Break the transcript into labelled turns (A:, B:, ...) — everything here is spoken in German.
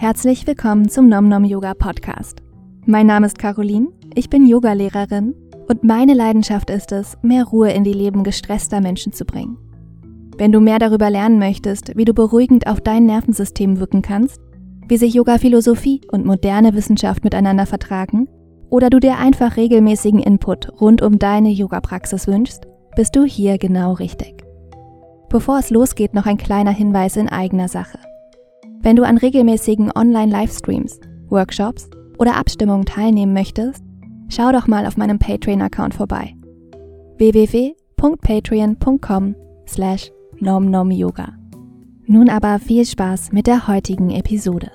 A: Herzlich willkommen zum Nom Nom Yoga Podcast. Mein Name ist Caroline, ich bin Yogalehrerin und meine Leidenschaft ist es, mehr Ruhe in die Leben gestresster Menschen zu bringen. Wenn du mehr darüber lernen möchtest, wie du beruhigend auf dein Nervensystem wirken kannst, wie sich Yoga-Philosophie und moderne Wissenschaft miteinander vertragen, oder du dir einfach regelmäßigen Input rund um deine Yoga-Praxis wünschst, bist du hier genau richtig. Bevor es losgeht, noch ein kleiner Hinweis in eigener Sache. Wenn du an regelmäßigen Online-Livestreams, Workshops oder Abstimmungen teilnehmen möchtest, schau doch mal auf meinem Patreon-Account vorbei. www.patreon.com slash nomnomyoga. Nun aber viel Spaß mit der heutigen Episode.